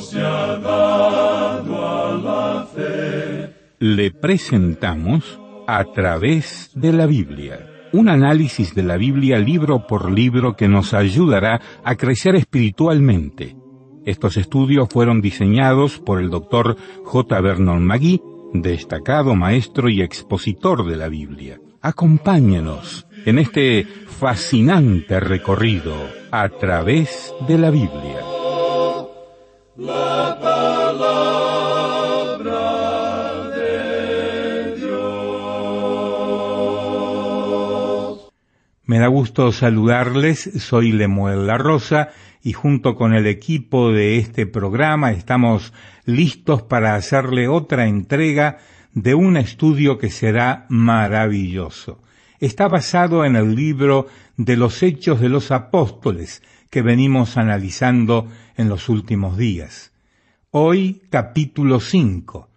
Se a la fe. Le presentamos a través de la Biblia. Un análisis de la Biblia libro por libro que nos ayudará a crecer espiritualmente. Estos estudios fueron diseñados por el doctor J. Vernon McGee, destacado maestro y expositor de la Biblia. Acompáñenos en este fascinante recorrido a través de la Biblia. La palabra de Dios. Me da gusto saludarles, soy Lemuel La Rosa y junto con el equipo de este programa estamos listos para hacerle otra entrega de un estudio que será maravilloso está basado en el libro de los Hechos de los Apóstoles que venimos analizando en los últimos días. Hoy capítulo 5,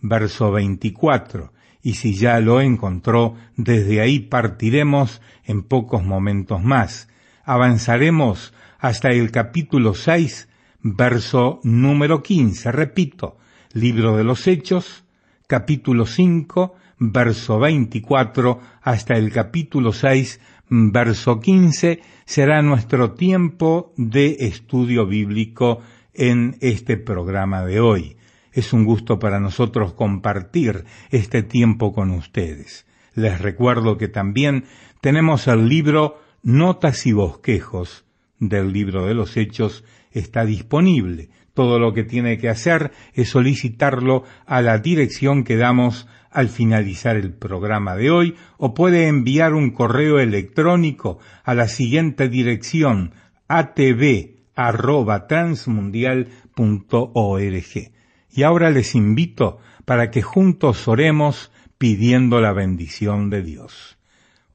verso 24, y si ya lo encontró, desde ahí partiremos en pocos momentos más. Avanzaremos hasta el capítulo 6, verso número 15. Repito, libro de los Hechos, capítulo 5, verso 24 hasta el capítulo 6, verso 15, será nuestro tiempo de estudio bíblico en este programa de hoy. Es un gusto para nosotros compartir este tiempo con ustedes. Les recuerdo que también tenemos el libro Notas y Bosquejos del libro de los Hechos está disponible. Todo lo que tiene que hacer es solicitarlo a la dirección que damos al finalizar el programa de hoy o puede enviar un correo electrónico a la siguiente dirección atv@transmundial.org. Y ahora les invito para que juntos oremos pidiendo la bendición de Dios.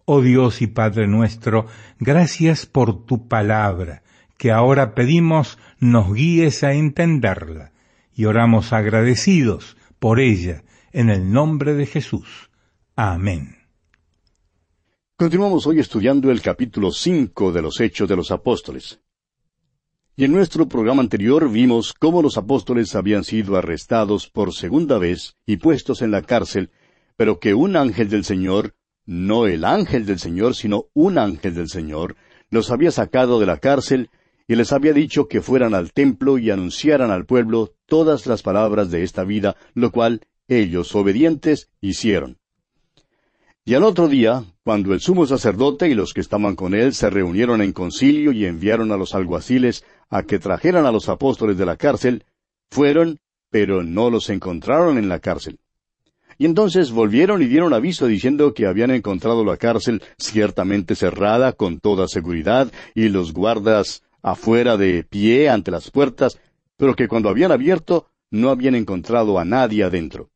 Oh Dios y Padre nuestro, gracias por tu palabra, que ahora pedimos nos guíes a entenderla, y oramos agradecidos por ella, en el nombre de Jesús. Amén. Continuamos hoy estudiando el capítulo 5 de los Hechos de los Apóstoles. Y en nuestro programa anterior vimos cómo los apóstoles habían sido arrestados por segunda vez y puestos en la cárcel, pero que un ángel del Señor, no el ángel del Señor, sino un ángel del Señor, los había sacado de la cárcel y les había dicho que fueran al templo y anunciaran al pueblo todas las palabras de esta vida, lo cual ellos, obedientes, hicieron. Y al otro día, cuando el sumo sacerdote y los que estaban con él se reunieron en concilio y enviaron a los alguaciles a que trajeran a los apóstoles de la cárcel, fueron, pero no los encontraron en la cárcel. Y entonces volvieron y dieron aviso diciendo que habían encontrado la cárcel ciertamente cerrada con toda seguridad y los guardas afuera de pie ante las puertas, pero que cuando habían abierto no habían encontrado a nadie adentro.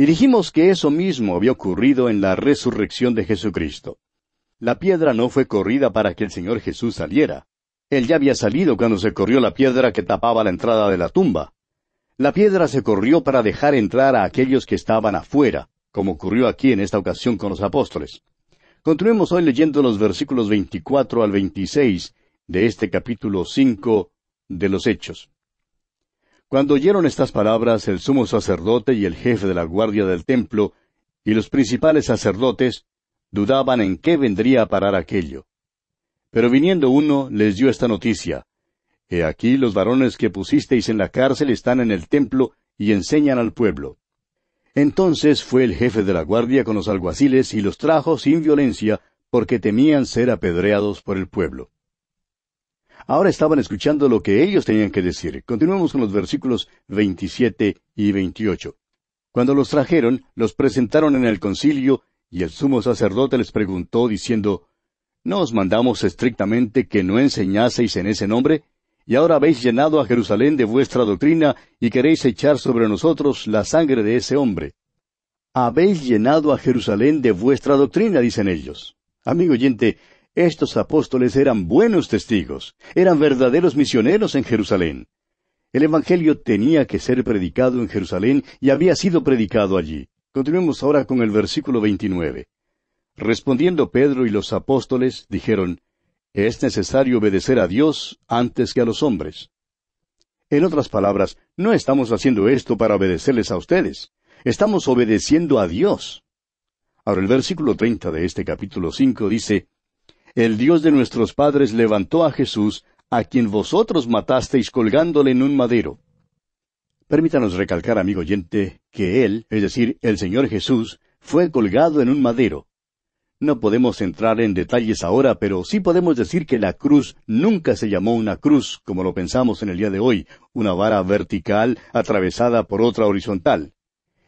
Y dijimos que eso mismo había ocurrido en la resurrección de Jesucristo. La piedra no fue corrida para que el Señor Jesús saliera. Él ya había salido cuando se corrió la piedra que tapaba la entrada de la tumba. La piedra se corrió para dejar entrar a aquellos que estaban afuera, como ocurrió aquí en esta ocasión con los apóstoles. Continuemos hoy leyendo los versículos 24 al 26 de este capítulo 5 de los Hechos. Cuando oyeron estas palabras el sumo sacerdote y el jefe de la guardia del templo y los principales sacerdotes dudaban en qué vendría a parar aquello. Pero viniendo uno, les dio esta noticia. He aquí los varones que pusisteis en la cárcel están en el templo y enseñan al pueblo. Entonces fue el jefe de la guardia con los alguaciles y los trajo sin violencia, porque temían ser apedreados por el pueblo. Ahora estaban escuchando lo que ellos tenían que decir. Continuemos con los versículos 27 y 28. Cuando los trajeron, los presentaron en el concilio, y el sumo sacerdote les preguntó, diciendo, ¿No os mandamos estrictamente que no enseñaseis en ese nombre? Y ahora habéis llenado a Jerusalén de vuestra doctrina, y queréis echar sobre nosotros la sangre de ese hombre. Habéis llenado a Jerusalén de vuestra doctrina, dicen ellos. Amigo oyente, estos apóstoles eran buenos testigos, eran verdaderos misioneros en Jerusalén. El Evangelio tenía que ser predicado en Jerusalén y había sido predicado allí. Continuemos ahora con el versículo 29. Respondiendo Pedro y los apóstoles, dijeron, Es necesario obedecer a Dios antes que a los hombres. En otras palabras, no estamos haciendo esto para obedecerles a ustedes. Estamos obedeciendo a Dios. Ahora el versículo 30 de este capítulo 5 dice, el Dios de nuestros padres levantó a Jesús, a quien vosotros matasteis colgándole en un madero. Permítanos recalcar, amigo oyente, que Él, es decir, el Señor Jesús, fue colgado en un madero. No podemos entrar en detalles ahora, pero sí podemos decir que la cruz nunca se llamó una cruz, como lo pensamos en el día de hoy, una vara vertical atravesada por otra horizontal.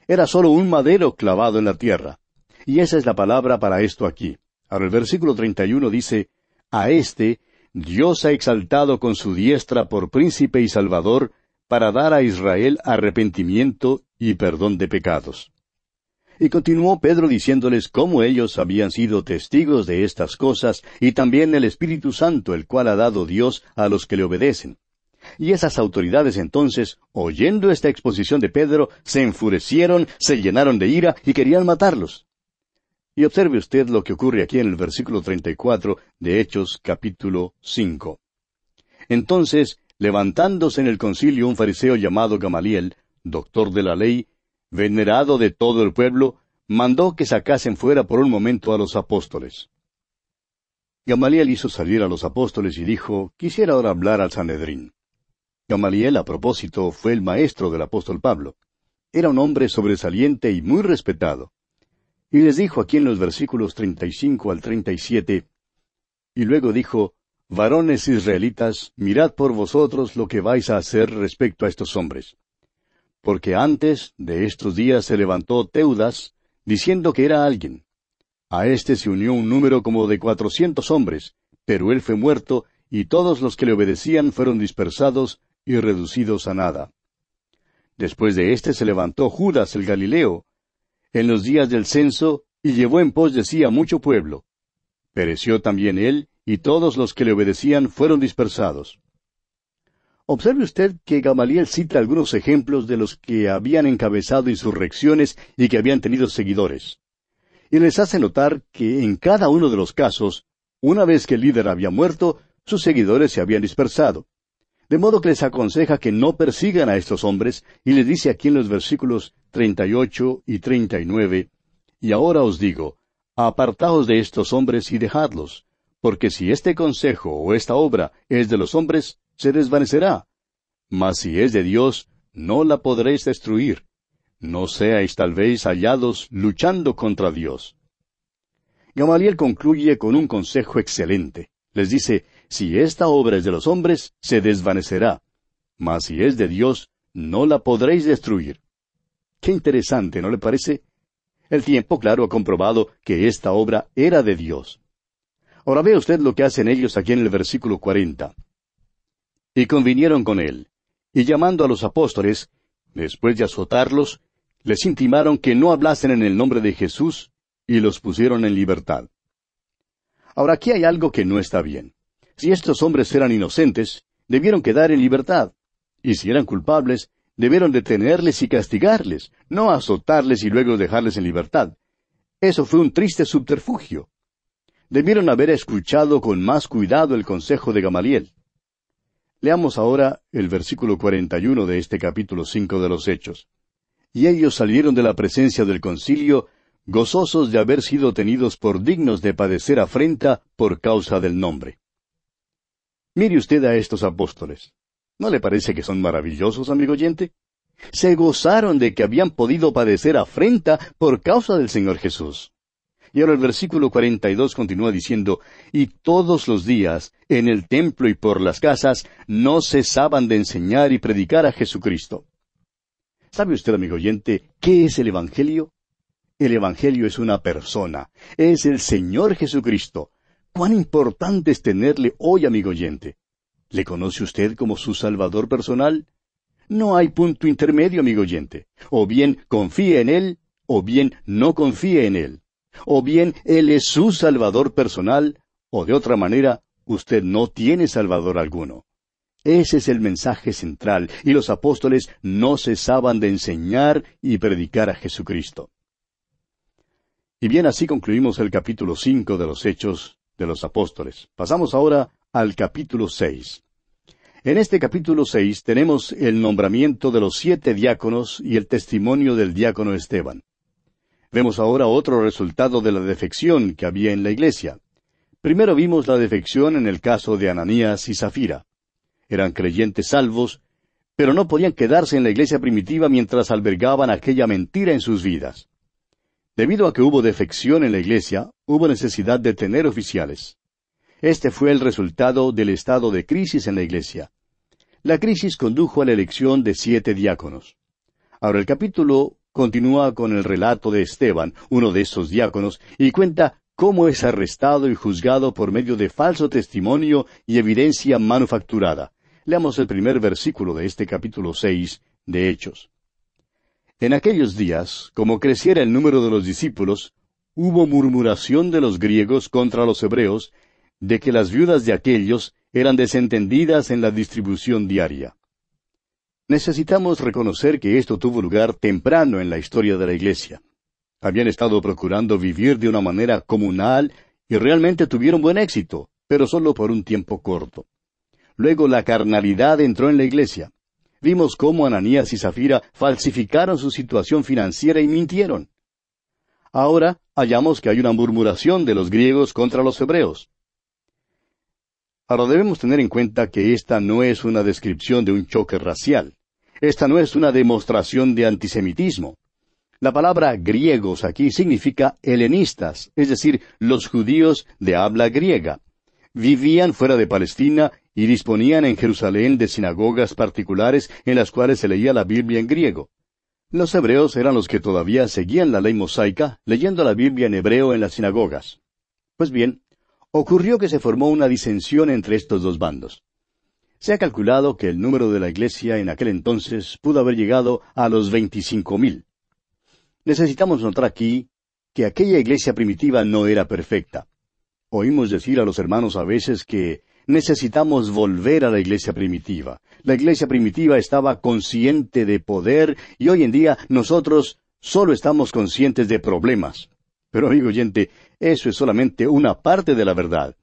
Era solo un madero clavado en la tierra. Y esa es la palabra para esto aquí. Ahora el versículo 31 dice, A este Dios ha exaltado con su diestra por príncipe y salvador, para dar a Israel arrepentimiento y perdón de pecados. Y continuó Pedro diciéndoles cómo ellos habían sido testigos de estas cosas, y también el Espíritu Santo, el cual ha dado Dios a los que le obedecen. Y esas autoridades entonces, oyendo esta exposición de Pedro, se enfurecieron, se llenaron de ira y querían matarlos. Y observe usted lo que ocurre aquí en el versículo 34 de Hechos capítulo 5. Entonces, levantándose en el concilio un fariseo llamado Gamaliel, doctor de la ley, venerado de todo el pueblo, mandó que sacasen fuera por un momento a los apóstoles. Gamaliel hizo salir a los apóstoles y dijo, quisiera ahora hablar al Sanedrín. Gamaliel, a propósito, fue el maestro del apóstol Pablo. Era un hombre sobresaliente y muy respetado. Y les dijo aquí en los versículos 35 al 37, y luego dijo, Varones israelitas, mirad por vosotros lo que vais a hacer respecto a estos hombres. Porque antes de estos días se levantó Teudas, diciendo que era alguien. A éste se unió un número como de cuatrocientos hombres, pero él fue muerto, y todos los que le obedecían fueron dispersados y reducidos a nada. Después de éste se levantó Judas el Galileo, en los días del censo, y llevó en pos de sí a mucho pueblo. Pereció también él, y todos los que le obedecían fueron dispersados. Observe usted que Gamaliel cita algunos ejemplos de los que habían encabezado insurrecciones y que habían tenido seguidores. Y les hace notar que en cada uno de los casos, una vez que el líder había muerto, sus seguidores se habían dispersado. De modo que les aconseja que no persigan a estos hombres, y les dice aquí en los versículos 38 y 39, Y ahora os digo, apartaos de estos hombres y dejadlos, porque si este consejo o esta obra es de los hombres, se desvanecerá. Mas si es de Dios, no la podréis destruir. No seáis tal vez hallados luchando contra Dios. Gamaliel concluye con un consejo excelente. Les dice, si esta obra es de los hombres, se desvanecerá. Mas si es de Dios, no la podréis destruir. Qué interesante, ¿no le parece? El tiempo, claro, ha comprobado que esta obra era de Dios. Ahora ve usted lo que hacen ellos aquí en el versículo cuarenta. Y convinieron con él, y llamando a los apóstoles, después de azotarlos, les intimaron que no hablasen en el nombre de Jesús, y los pusieron en libertad. Ahora aquí hay algo que no está bien. Si estos hombres eran inocentes, debieron quedar en libertad. Y si eran culpables, debieron detenerles y castigarles, no azotarles y luego dejarles en libertad. Eso fue un triste subterfugio. Debieron haber escuchado con más cuidado el consejo de Gamaliel. Leamos ahora el versículo 41 de este capítulo 5 de los Hechos. Y ellos salieron de la presencia del concilio, gozosos de haber sido tenidos por dignos de padecer afrenta por causa del nombre. Mire usted a estos apóstoles. ¿No le parece que son maravillosos, amigo oyente? Se gozaron de que habían podido padecer afrenta por causa del Señor Jesús. Y ahora el versículo 42 continúa diciendo, y todos los días, en el templo y por las casas, no cesaban de enseñar y predicar a Jesucristo. ¿Sabe usted, amigo oyente, qué es el Evangelio? El Evangelio es una persona, es el Señor Jesucristo. ¿Cuán importante es tenerle hoy, amigo oyente? ¿Le conoce usted como su Salvador personal? No hay punto intermedio, amigo oyente. O bien confíe en Él, o bien no confíe en Él. O bien Él es su Salvador personal, o de otra manera, usted no tiene Salvador alguno. Ese es el mensaje central, y los apóstoles no cesaban de enseñar y predicar a Jesucristo. Y bien, así concluimos el capítulo cinco de los Hechos de los Apóstoles. Pasamos ahora al capítulo seis. En este capítulo seis tenemos el nombramiento de los siete diáconos y el testimonio del diácono Esteban. Vemos ahora otro resultado de la defección que había en la iglesia. Primero vimos la defección en el caso de Ananías y Zafira. Eran creyentes salvos, pero no podían quedarse en la iglesia primitiva mientras albergaban aquella mentira en sus vidas. Debido a que hubo defección en la iglesia, hubo necesidad de tener oficiales. Este fue el resultado del estado de crisis en la iglesia. La crisis condujo a la elección de siete diáconos. Ahora el capítulo continúa con el relato de Esteban, uno de esos diáconos, y cuenta cómo es arrestado y juzgado por medio de falso testimonio y evidencia manufacturada. Leamos el primer versículo de este capítulo seis de Hechos. En aquellos días, como creciera el número de los discípulos, hubo murmuración de los griegos contra los hebreos, de que las viudas de aquellos eran desentendidas en la distribución diaria. Necesitamos reconocer que esto tuvo lugar temprano en la historia de la Iglesia. Habían estado procurando vivir de una manera comunal y realmente tuvieron buen éxito, pero solo por un tiempo corto. Luego la carnalidad entró en la Iglesia. Vimos cómo Ananías y Zafira falsificaron su situación financiera y mintieron. Ahora hallamos que hay una murmuración de los griegos contra los hebreos. Ahora debemos tener en cuenta que esta no es una descripción de un choque racial. Esta no es una demostración de antisemitismo. La palabra griegos aquí significa helenistas, es decir, los judíos de habla griega. Vivían fuera de Palestina y disponían en Jerusalén de sinagogas particulares en las cuales se leía la Biblia en griego. Los hebreos eran los que todavía seguían la ley mosaica, leyendo la Biblia en hebreo en las sinagogas. Pues bien, ocurrió que se formó una disensión entre estos dos bandos. Se ha calculado que el número de la iglesia en aquel entonces pudo haber llegado a los veinticinco mil. Necesitamos notar aquí que aquella iglesia primitiva no era perfecta. Oímos decir a los hermanos a veces que necesitamos volver a la iglesia primitiva. La iglesia primitiva estaba consciente de poder y hoy en día nosotros solo estamos conscientes de problemas. Pero amigo oyente, eso es solamente una parte de la verdad.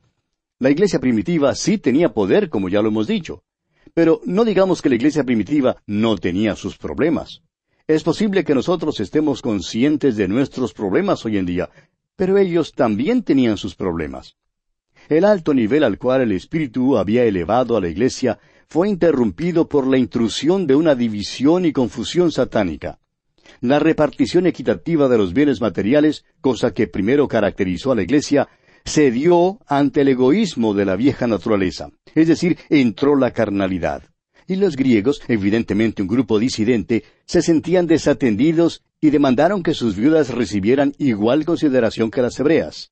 La iglesia primitiva sí tenía poder, como ya lo hemos dicho. Pero no digamos que la iglesia primitiva no tenía sus problemas. Es posible que nosotros estemos conscientes de nuestros problemas hoy en día, pero ellos también tenían sus problemas. El alto nivel al cual el Espíritu había elevado a la Iglesia fue interrumpido por la intrusión de una división y confusión satánica. La repartición equitativa de los bienes materiales, cosa que primero caracterizó a la Iglesia, se dio ante el egoísmo de la vieja naturaleza, es decir, entró la carnalidad. Y los griegos, evidentemente un grupo disidente, se sentían desatendidos y demandaron que sus viudas recibieran igual consideración que las hebreas.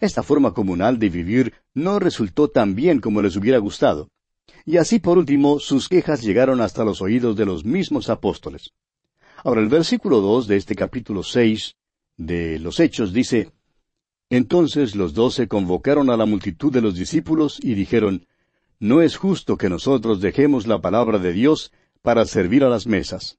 Esta forma comunal de vivir no resultó tan bien como les hubiera gustado. Y así por último sus quejas llegaron hasta los oídos de los mismos apóstoles. Ahora el versículo dos de este capítulo seis de los Hechos dice Entonces los doce convocaron a la multitud de los discípulos y dijeron No es justo que nosotros dejemos la palabra de Dios para servir a las mesas.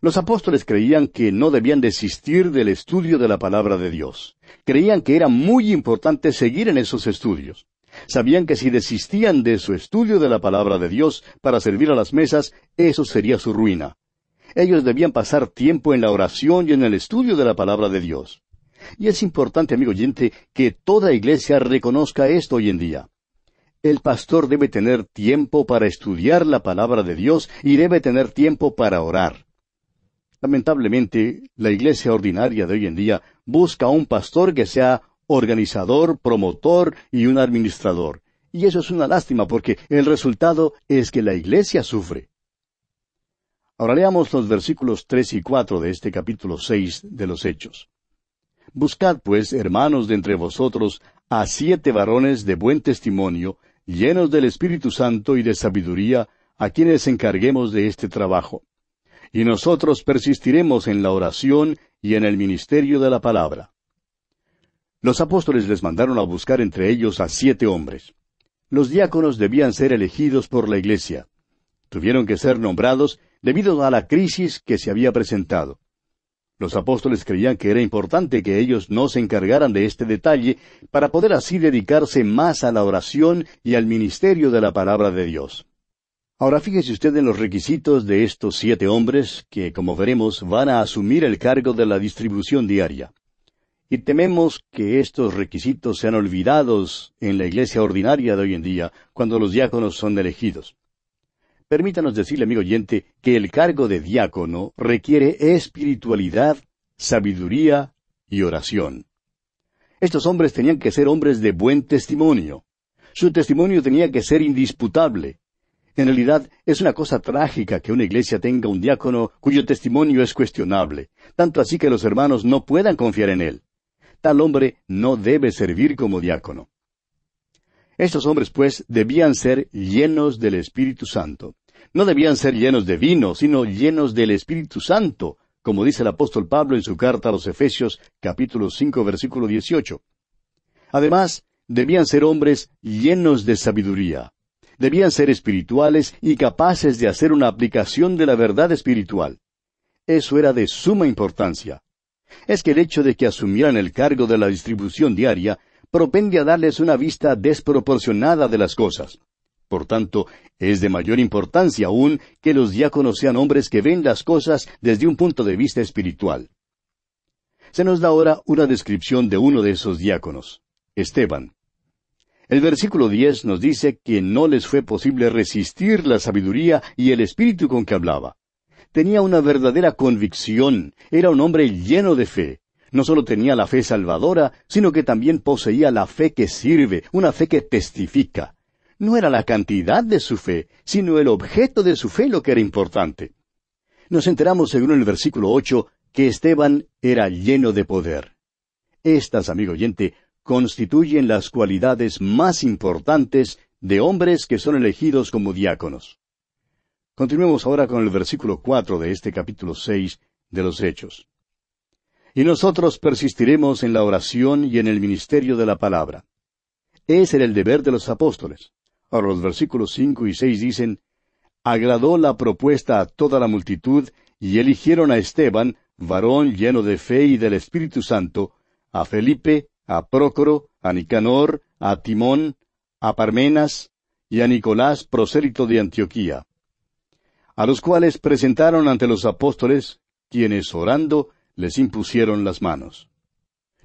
Los apóstoles creían que no debían desistir del estudio de la palabra de Dios. Creían que era muy importante seguir en esos estudios. Sabían que si desistían de su estudio de la palabra de Dios para servir a las mesas, eso sería su ruina. Ellos debían pasar tiempo en la oración y en el estudio de la palabra de Dios. Y es importante, amigo oyente, que toda iglesia reconozca esto hoy en día. El pastor debe tener tiempo para estudiar la palabra de Dios y debe tener tiempo para orar. Lamentablemente, la iglesia ordinaria de hoy en día busca un pastor que sea organizador, promotor y un administrador. Y eso es una lástima porque el resultado es que la iglesia sufre. Ahora leamos los versículos tres y cuatro de este capítulo seis de los Hechos. Buscad, pues, hermanos de entre vosotros, a siete varones de buen testimonio, llenos del Espíritu Santo y de sabiduría, a quienes encarguemos de este trabajo. Y nosotros persistiremos en la oración y en el ministerio de la palabra. Los apóstoles les mandaron a buscar entre ellos a siete hombres. Los diáconos debían ser elegidos por la iglesia. Tuvieron que ser nombrados debido a la crisis que se había presentado. Los apóstoles creían que era importante que ellos no se encargaran de este detalle para poder así dedicarse más a la oración y al ministerio de la palabra de Dios. Ahora fíjese usted en los requisitos de estos siete hombres que, como veremos, van a asumir el cargo de la distribución diaria. Y tememos que estos requisitos sean olvidados en la iglesia ordinaria de hoy en día, cuando los diáconos son elegidos. Permítanos decirle, amigo oyente, que el cargo de diácono requiere espiritualidad, sabiduría y oración. Estos hombres tenían que ser hombres de buen testimonio. Su testimonio tenía que ser indisputable. En realidad es una cosa trágica que una iglesia tenga un diácono cuyo testimonio es cuestionable, tanto así que los hermanos no puedan confiar en él. Tal hombre no debe servir como diácono. Estos hombres, pues, debían ser llenos del Espíritu Santo. No debían ser llenos de vino, sino llenos del Espíritu Santo, como dice el apóstol Pablo en su carta a los Efesios capítulo cinco versículo dieciocho. Además, debían ser hombres llenos de sabiduría. Debían ser espirituales y capaces de hacer una aplicación de la verdad espiritual. Eso era de suma importancia. Es que el hecho de que asumieran el cargo de la distribución diaria propende a darles una vista desproporcionada de las cosas. Por tanto, es de mayor importancia aún que los diáconos sean hombres que ven las cosas desde un punto de vista espiritual. Se nos da ahora una descripción de uno de esos diáconos, Esteban. El versículo diez nos dice que no les fue posible resistir la sabiduría y el espíritu con que hablaba. Tenía una verdadera convicción, era un hombre lleno de fe, no solo tenía la fe salvadora, sino que también poseía la fe que sirve, una fe que testifica. No era la cantidad de su fe, sino el objeto de su fe lo que era importante. Nos enteramos, según el versículo ocho, que Esteban era lleno de poder. Estas, amigo oyente, constituyen las cualidades más importantes de hombres que son elegidos como diáconos. Continuemos ahora con el versículo cuatro de este capítulo seis de los Hechos. Y nosotros persistiremos en la oración y en el ministerio de la palabra. Ese era el deber de los apóstoles. Ahora los versículos cinco y seis dicen, Agradó la propuesta a toda la multitud, y eligieron a Esteban, varón lleno de fe y del Espíritu Santo, a Felipe, a Prócoro, a Nicanor, a Timón, a Parmenas, y a Nicolás, prosélito de Antioquía, a los cuales presentaron ante los apóstoles, quienes orando les impusieron las manos.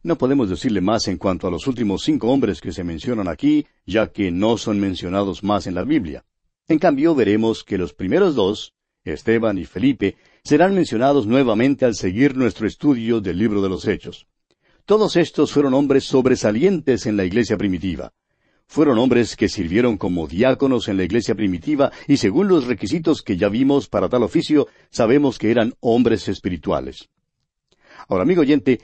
No podemos decirle más en cuanto a los últimos cinco hombres que se mencionan aquí, ya que no son mencionados más en la Biblia. En cambio, veremos que los primeros dos, Esteban y Felipe, serán mencionados nuevamente al seguir nuestro estudio del libro de los Hechos. Todos estos fueron hombres sobresalientes en la iglesia primitiva. Fueron hombres que sirvieron como diáconos en la iglesia primitiva y según los requisitos que ya vimos para tal oficio, sabemos que eran hombres espirituales. Ahora, amigo oyente,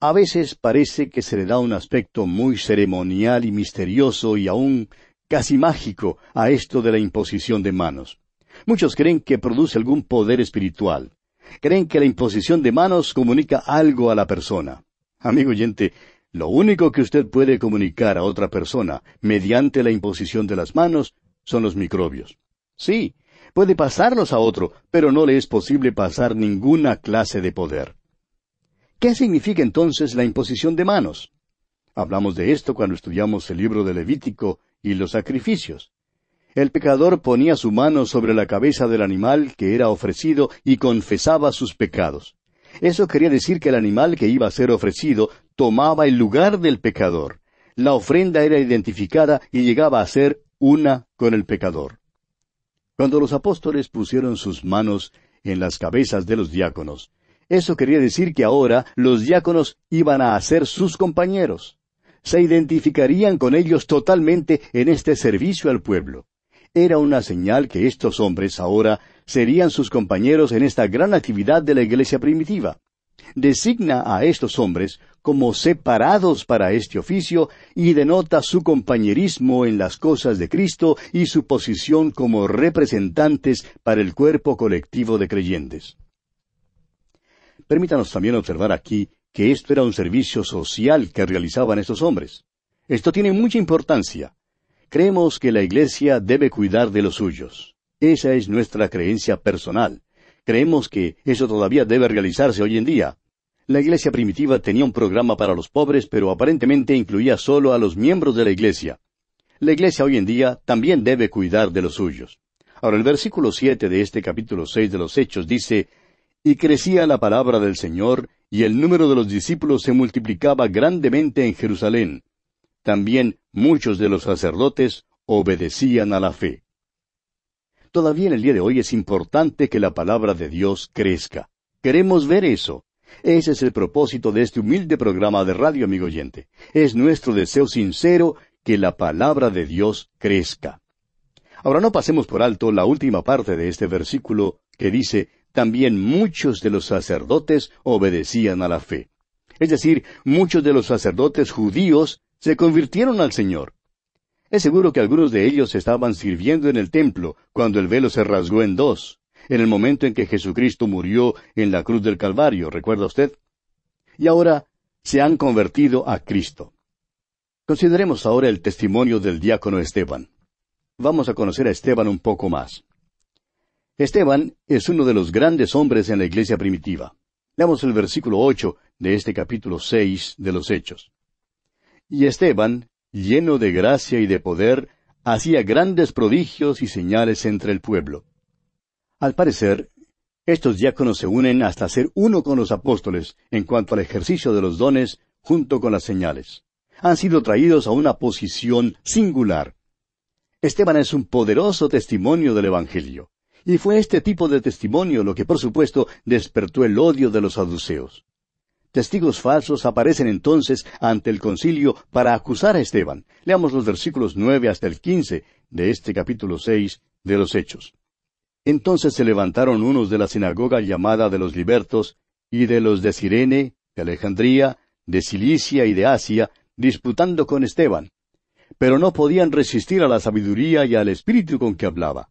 a veces parece que se le da un aspecto muy ceremonial y misterioso y aún casi mágico a esto de la imposición de manos. Muchos creen que produce algún poder espiritual. Creen que la imposición de manos comunica algo a la persona. Amigo oyente, lo único que usted puede comunicar a otra persona mediante la imposición de las manos son los microbios. Sí, puede pasarlos a otro, pero no le es posible pasar ninguna clase de poder. ¿Qué significa entonces la imposición de manos? Hablamos de esto cuando estudiamos el libro de Levítico y los sacrificios. El pecador ponía su mano sobre la cabeza del animal que era ofrecido y confesaba sus pecados. Eso quería decir que el animal que iba a ser ofrecido tomaba el lugar del pecador. La ofrenda era identificada y llegaba a ser una con el pecador. Cuando los apóstoles pusieron sus manos en las cabezas de los diáconos, eso quería decir que ahora los diáconos iban a ser sus compañeros. Se identificarían con ellos totalmente en este servicio al pueblo. Era una señal que estos hombres ahora serían sus compañeros en esta gran actividad de la iglesia primitiva. Designa a estos hombres como separados para este oficio y denota su compañerismo en las cosas de Cristo y su posición como representantes para el cuerpo colectivo de creyentes. Permítanos también observar aquí que esto era un servicio social que realizaban estos hombres. Esto tiene mucha importancia. Creemos que la Iglesia debe cuidar de los suyos. Esa es nuestra creencia personal. Creemos que eso todavía debe realizarse hoy en día. La Iglesia primitiva tenía un programa para los pobres, pero aparentemente incluía solo a los miembros de la Iglesia. La Iglesia hoy en día también debe cuidar de los suyos. Ahora el versículo siete de este capítulo seis de los Hechos dice y crecía la palabra del Señor, y el número de los discípulos se multiplicaba grandemente en Jerusalén. También muchos de los sacerdotes obedecían a la fe. Todavía en el día de hoy es importante que la palabra de Dios crezca. Queremos ver eso. Ese es el propósito de este humilde programa de radio, amigo oyente. Es nuestro deseo sincero que la palabra de Dios crezca. Ahora no pasemos por alto la última parte de este versículo que dice, también muchos de los sacerdotes obedecían a la fe. Es decir, muchos de los sacerdotes judíos se convirtieron al Señor. Es seguro que algunos de ellos estaban sirviendo en el templo cuando el velo se rasgó en dos, en el momento en que Jesucristo murió en la cruz del Calvario, ¿recuerda usted? Y ahora se han convertido a Cristo. Consideremos ahora el testimonio del diácono Esteban. Vamos a conocer a Esteban un poco más. Esteban es uno de los grandes hombres en la iglesia primitiva. Leamos el versículo ocho de este capítulo seis de los Hechos. Y Esteban, lleno de gracia y de poder, hacía grandes prodigios y señales entre el pueblo. Al parecer, estos diáconos se unen hasta ser uno con los apóstoles en cuanto al ejercicio de los dones junto con las señales. Han sido traídos a una posición singular. Esteban es un poderoso testimonio del Evangelio. Y fue este tipo de testimonio lo que por supuesto despertó el odio de los saduceos. Testigos falsos aparecen entonces ante el concilio para acusar a Esteban. Leamos los versículos nueve hasta el quince de este capítulo seis de los Hechos. Entonces se levantaron unos de la sinagoga llamada de los libertos, y de los de Sirene, de Alejandría, de Cilicia y de Asia, disputando con Esteban. Pero no podían resistir a la sabiduría y al espíritu con que hablaba.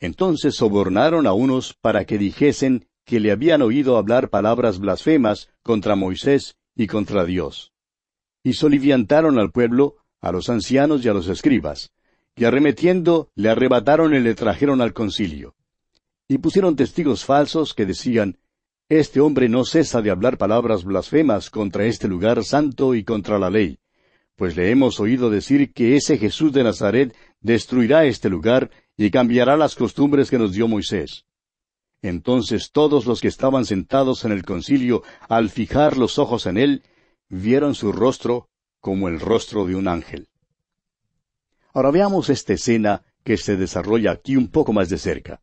Entonces sobornaron a unos para que dijesen que le habían oído hablar palabras blasfemas contra Moisés y contra Dios. Y soliviantaron al pueblo, a los ancianos y a los escribas, y arremetiendo le arrebataron y le trajeron al concilio. Y pusieron testigos falsos que decían, Este hombre no cesa de hablar palabras blasfemas contra este lugar santo y contra la ley, pues le hemos oído decir que ese Jesús de Nazaret destruirá este lugar y cambiará las costumbres que nos dio Moisés. Entonces todos los que estaban sentados en el concilio, al fijar los ojos en él, vieron su rostro como el rostro de un ángel. Ahora veamos esta escena que se desarrolla aquí un poco más de cerca.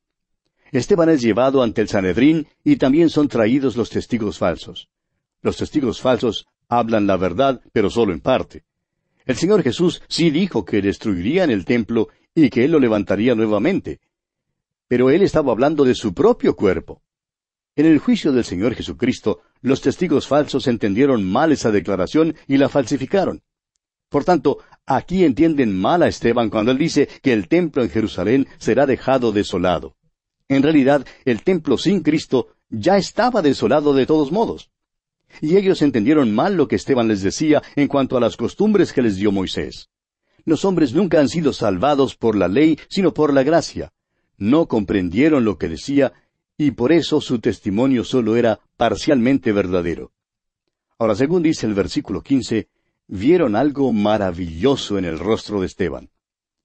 Esteban es llevado ante el Sanedrín y también son traídos los testigos falsos. Los testigos falsos hablan la verdad, pero solo en parte. El Señor Jesús sí dijo que destruirían el templo y que Él lo levantaría nuevamente. Pero Él estaba hablando de su propio cuerpo. En el juicio del Señor Jesucristo, los testigos falsos entendieron mal esa declaración y la falsificaron. Por tanto, aquí entienden mal a Esteban cuando él dice que el templo en Jerusalén será dejado desolado. En realidad, el templo sin Cristo ya estaba desolado de todos modos. Y ellos entendieron mal lo que Esteban les decía en cuanto a las costumbres que les dio Moisés. Los hombres nunca han sido salvados por la ley, sino por la gracia. No comprendieron lo que decía, y por eso su testimonio solo era parcialmente verdadero. Ahora, según dice el versículo quince, vieron algo maravilloso en el rostro de Esteban.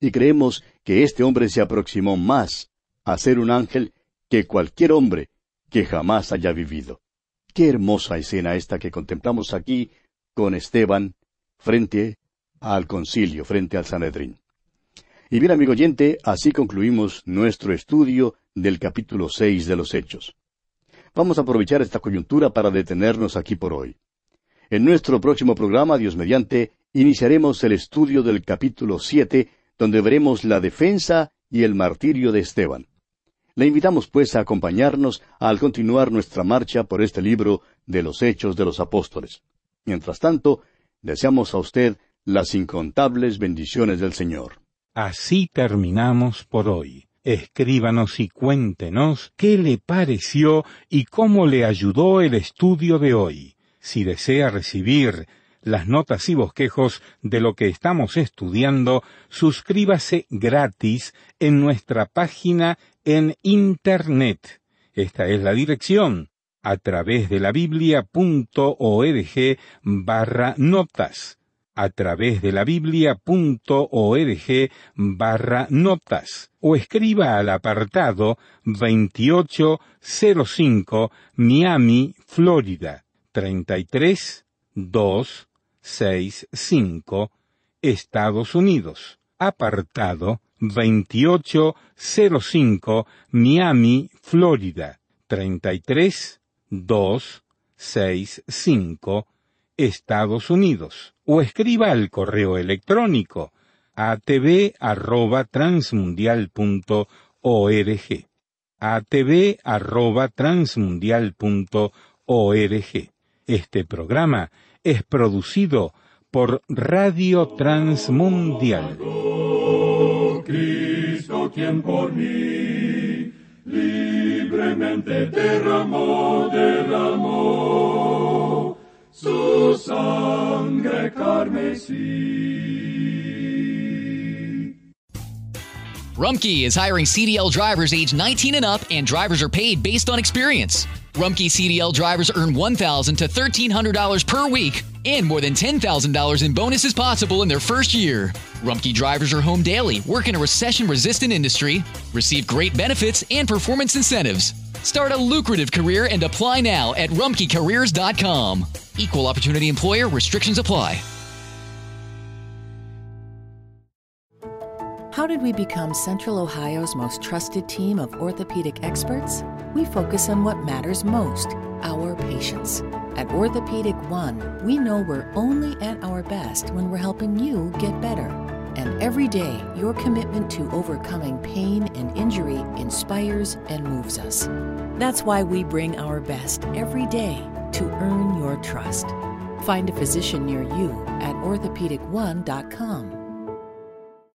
Y creemos que este hombre se aproximó más a ser un ángel que cualquier hombre que jamás haya vivido. Qué hermosa escena esta que contemplamos aquí con Esteban frente al concilio frente al Sanedrín. Y bien, amigo oyente, así concluimos nuestro estudio del capítulo seis de los Hechos. Vamos a aprovechar esta coyuntura para detenernos aquí por hoy. En nuestro próximo programa, Dios mediante, iniciaremos el estudio del capítulo siete, donde veremos la defensa y el martirio de Esteban. Le invitamos pues a acompañarnos al continuar nuestra marcha por este libro de los Hechos de los Apóstoles. Mientras tanto, deseamos a usted las incontables bendiciones del Señor. Así terminamos por hoy. Escríbanos y cuéntenos qué le pareció y cómo le ayudó el estudio de hoy. Si desea recibir las notas y bosquejos de lo que estamos estudiando, suscríbase gratis en nuestra página en Internet. Esta es la dirección a través de la biblia.org barra notas a través de la biblia.org barra notas o escriba al apartado 2805 Miami, Florida 33265 Estados Unidos. Apartado 2805 Miami, Florida 33265 Estados Unidos o escriba al correo electrónico atv@transmundial.org atv@transmundial.org este programa es producido por Radio Transmundial. Cristo quien por mí libremente derramó, derramó su sangre carmesí. Rumkey is hiring CDL drivers age 19 and up, and drivers are paid based on experience. Rumkey CDL drivers earn $1,000 to $1,300 per week and more than $10,000 in bonuses possible in their first year. Rumkey drivers are home daily, work in a recession resistant industry, receive great benefits and performance incentives. Start a lucrative career and apply now at rumkeycareers.com. Equal opportunity employer restrictions apply. How did we become Central Ohio's most trusted team of orthopedic experts? We focus on what matters most our patients. At Orthopedic One, we know we're only at our best when we're helping you get better. And every day, your commitment to overcoming pain and injury inspires and moves us. That's why we bring our best every day to earn your trust. Find a physician near you at orthopedic1.com.